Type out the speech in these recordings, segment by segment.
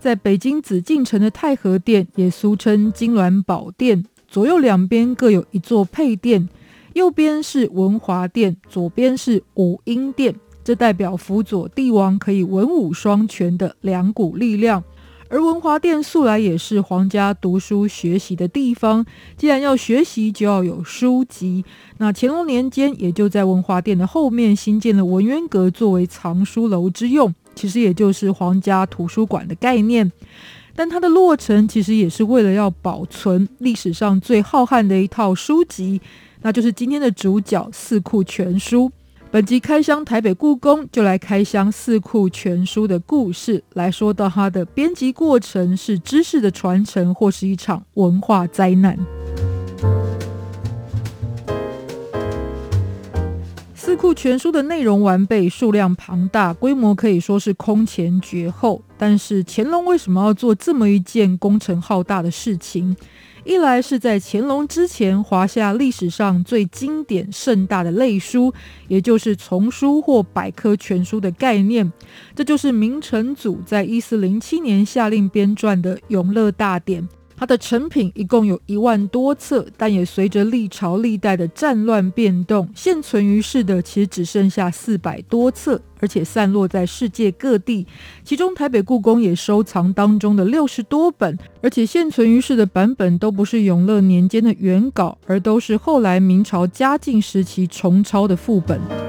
在北京紫禁城的太和殿，也俗称金銮宝殿，左右两边各有一座配殿，右边是文华殿，左边是武英殿，这代表辅佐帝王可以文武双全的两股力量。而文华殿素来也是皇家读书学习的地方，既然要学习，就要有书籍。那乾隆年间，也就在文华殿的后面新建了文渊阁，作为藏书楼之用，其实也就是皇家图书馆的概念。但它的落成，其实也是为了要保存历史上最浩瀚的一套书籍，那就是今天的主角《四库全书》。本集开箱台北故宫，就来开箱《四库全书》的故事，来说到它的编辑过程是知识的传承，或是一场文化灾难。《库全书》的内容完备，数量庞大，规模可以说是空前绝后。但是乾隆为什么要做这么一件工程浩大的事情？一来是在乾隆之前华夏历史上最经典盛大的类书，也就是丛书或百科全书的概念，这就是明成祖在一四零七年下令编撰的《永乐大典》。它的成品一共有一万多册，但也随着历朝历代的战乱变动，现存于世的其实只剩下四百多册，而且散落在世界各地。其中台北故宫也收藏当中的六十多本，而且现存于世的版本都不是永乐年间的原稿，而都是后来明朝嘉靖时期重抄的副本。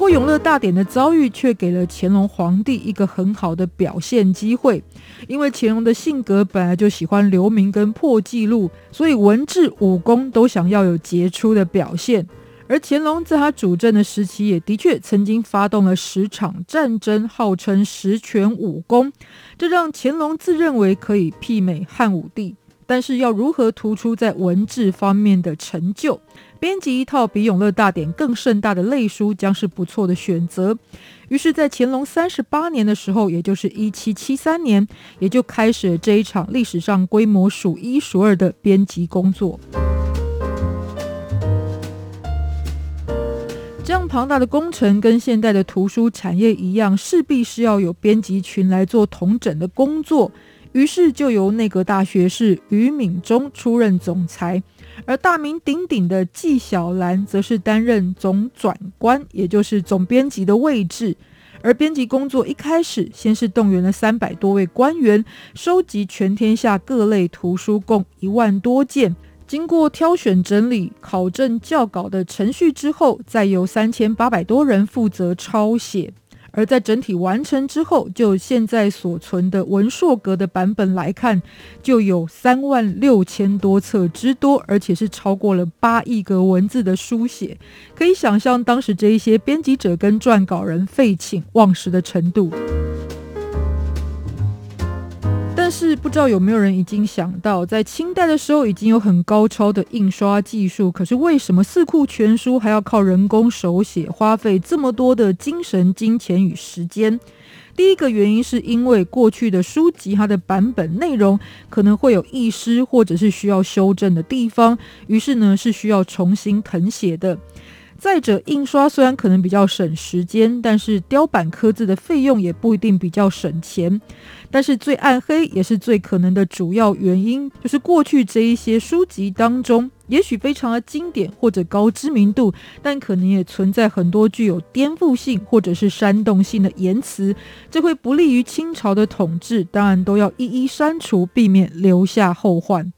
不过，永乐大典的遭遇却给了乾隆皇帝一个很好的表现机会，因为乾隆的性格本来就喜欢留名跟破纪录，所以文治武功都想要有杰出的表现。而乾隆在他主政的时期，也的确曾经发动了十场战争，号称十全武功，这让乾隆自认为可以媲美汉武帝。但是要如何突出在文治方面的成就？编辑一套比《永乐大典》更盛大的类书，将是不错的选择。于是，在乾隆三十八年的时候，也就是一七七三年，也就开始了这一场历史上规模数一数二的编辑工作。这样庞大的工程，跟现代的图书产业一样，势必是要有编辑群来做统整的工作。于是就由内阁大学士俞敏中出任总裁，而大名鼎鼎的纪晓岚则是担任总转官，也就是总编辑的位置。而编辑工作一开始，先是动员了三百多位官员，收集全天下各类图书共一万多件，经过挑选整理、考证校稿的程序之后，再由三千八百多人负责抄写。而在整体完成之后，就现在所存的文硕格的版本来看，就有三万六千多册之多，而且是超过了八亿个文字的书写，可以想象当时这一些编辑者跟撰稿人废寝忘食的程度。是不知道有没有人已经想到，在清代的时候已经有很高超的印刷技术，可是为什么四库全书还要靠人工手写，花费这么多的精神、金钱与时间？第一个原因是因为过去的书籍它的版本内容可能会有遗失或者是需要修正的地方，于是呢是需要重新誊写的。再者，印刷虽然可能比较省时间，但是雕版刻字的费用也不一定比较省钱。但是最暗黑也是最可能的主要原因，就是过去这一些书籍当中，也许非常的经典或者高知名度，但可能也存在很多具有颠覆性或者是煽动性的言辞，这会不利于清朝的统治，当然都要一一删除，避免留下后患。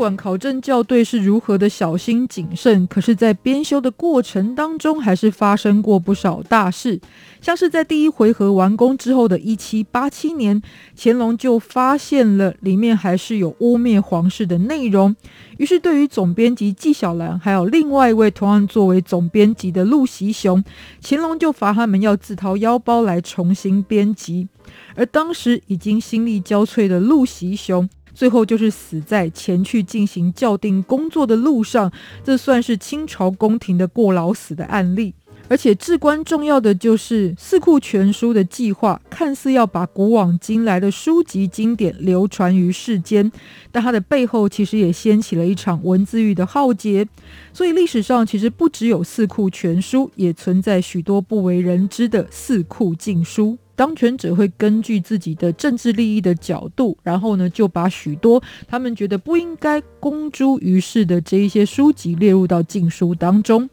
管考证校对是如何的小心谨慎，可是，在编修的过程当中，还是发生过不少大事。像是在第一回合完工之后的一七八七年，乾隆就发现了里面还是有污蔑皇室的内容，于是对于总编辑纪晓岚，还有另外一位同样作为总编辑的陆袭雄，乾隆就罚他们要自掏腰包来重新编辑。而当时已经心力交瘁的陆袭雄，最后就是死在前去进行校订工作的路上，这算是清朝宫廷的过劳死的案例。而且至关重要的就是《四库全书》的计划，看似要把古往今来的书籍经典流传于世间，但它的背后其实也掀起了一场文字狱的浩劫。所以历史上其实不只有《四库全书》，也存在许多不为人知的四库禁书。当权者会根据自己的政治利益的角度，然后呢，就把许多他们觉得不应该公诸于世的这一些书籍列入到禁书当中。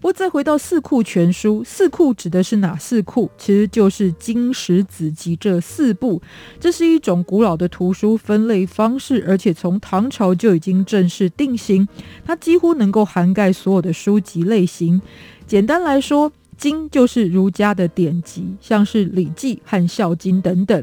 不过再回到《四库全书》，四库指的是哪四库？其实就是经史子集这四部。这是一种古老的图书分类方式，而且从唐朝就已经正式定型。它几乎能够涵盖所有的书籍类型。简单来说，经就是儒家的典籍，像是《礼记》和《孝经》等等；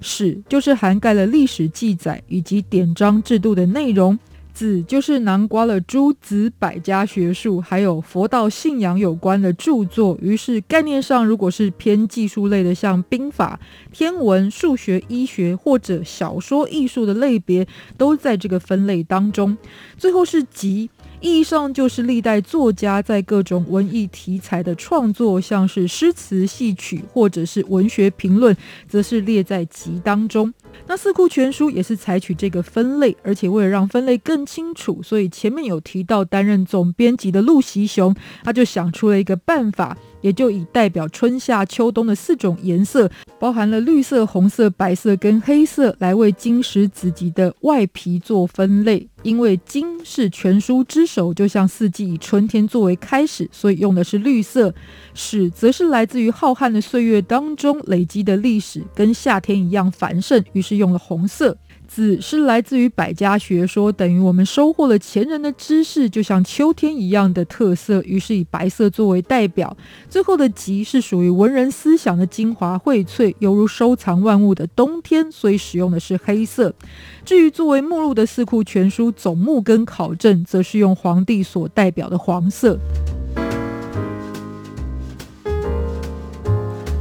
史就是涵盖了历史记载以及典章制度的内容。子就是囊括了诸子百家学术，还有佛道信仰有关的著作。于是概念上，如果是偏技术类的，像兵法、天文、数学、医学或者小说艺术的类别，都在这个分类当中。最后是集。意义上就是历代作家在各种文艺题材的创作，像是诗词戏曲或者是文学评论，则是列在集当中。那四库全书也是采取这个分类，而且为了让分类更清楚，所以前面有提到担任总编辑的陆袭雄，他就想出了一个办法。也就以代表春夏秋冬的四种颜色，包含了绿色、红色、白色跟黑色，来为金石子集的外皮做分类。因为金是全书之首，就像四季以春天作为开始，所以用的是绿色。史则是来自于浩瀚的岁月当中累积的历史，跟夏天一样繁盛，于是用了红色。子是来自于百家学说，等于我们收获了前人的知识，就像秋天一样的特色，于是以白色作为代表。最后的集是属于文人思想的精华荟萃，犹如收藏万物的冬天，所以使用的是黑色。至于作为目录的四库全书总目跟考证，则是用皇帝所代表的黄色。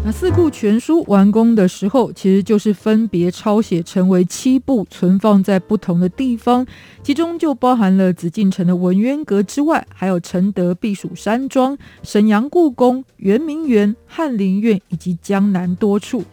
那四库全书完工的时候，其实就是分别抄写成为七部，存放在不同的地方，其中就包含了紫禁城的文渊阁之外，还有承德避暑山庄、沈阳故宫、圆明园、翰林院以及江南多处。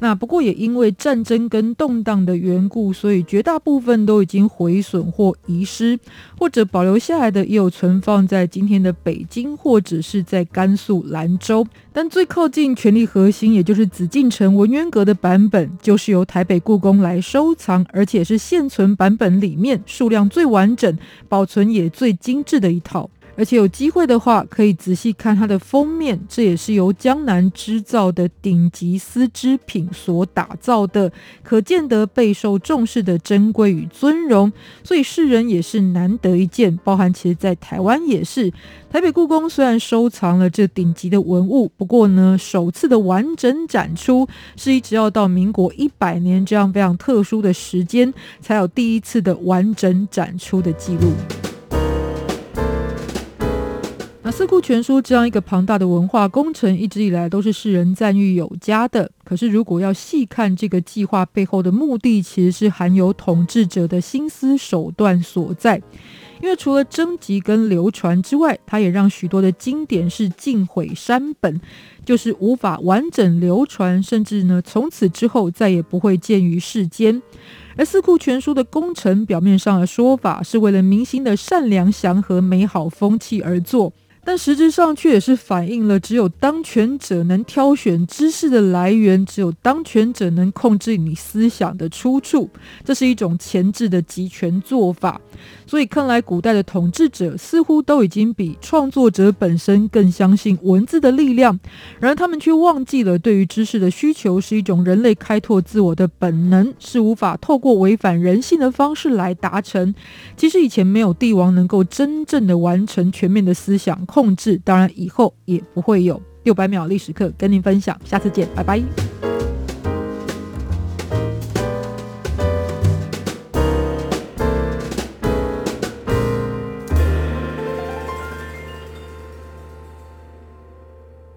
那不过也因为战争跟动荡的缘故，所以绝大部分都已经毁损或遗失，或者保留下来的也有存放在今天的北京或者是在甘肃兰州。但最靠近权力核核心，也就是紫禁城文渊阁的版本，就是由台北故宫来收藏，而且是现存版本里面数量最完整、保存也最精致的一套。而且有机会的话，可以仔细看它的封面，这也是由江南织造的顶级丝织品所打造的，可见得备受重视的珍贵与尊荣。所以世人也是难得一见，包含其实在台湾也是。台北故宫虽然收藏了这顶级的文物，不过呢，首次的完整展出是一直要到民国一百年这样非常特殊的时间，才有第一次的完整展出的记录。《四库全书》这样一个庞大的文化工程，一直以来都是世人赞誉有加的。可是，如果要细看这个计划背后的目的，其实是含有统治者的心思手段所在。因为除了征集跟流传之外，它也让许多的经典是尽毁删本，就是无法完整流传，甚至呢，从此之后再也不会见于世间。而《四库全书》的工程，表面上的说法是为了民心的善良、祥和、美好风气而做。但实质上却也是反映了只有当权者能挑选知识的来源，只有当权者能控制你思想的出处，这是一种前置的集权做法。所以看来，古代的统治者似乎都已经比创作者本身更相信文字的力量，然而他们却忘记了，对于知识的需求是一种人类开拓自我的本能，是无法透过违反人性的方式来达成。其实以前没有帝王能够真正的完成全面的思想控制，当然以后也不会有。六百秒历史课跟您分享，下次见，拜拜。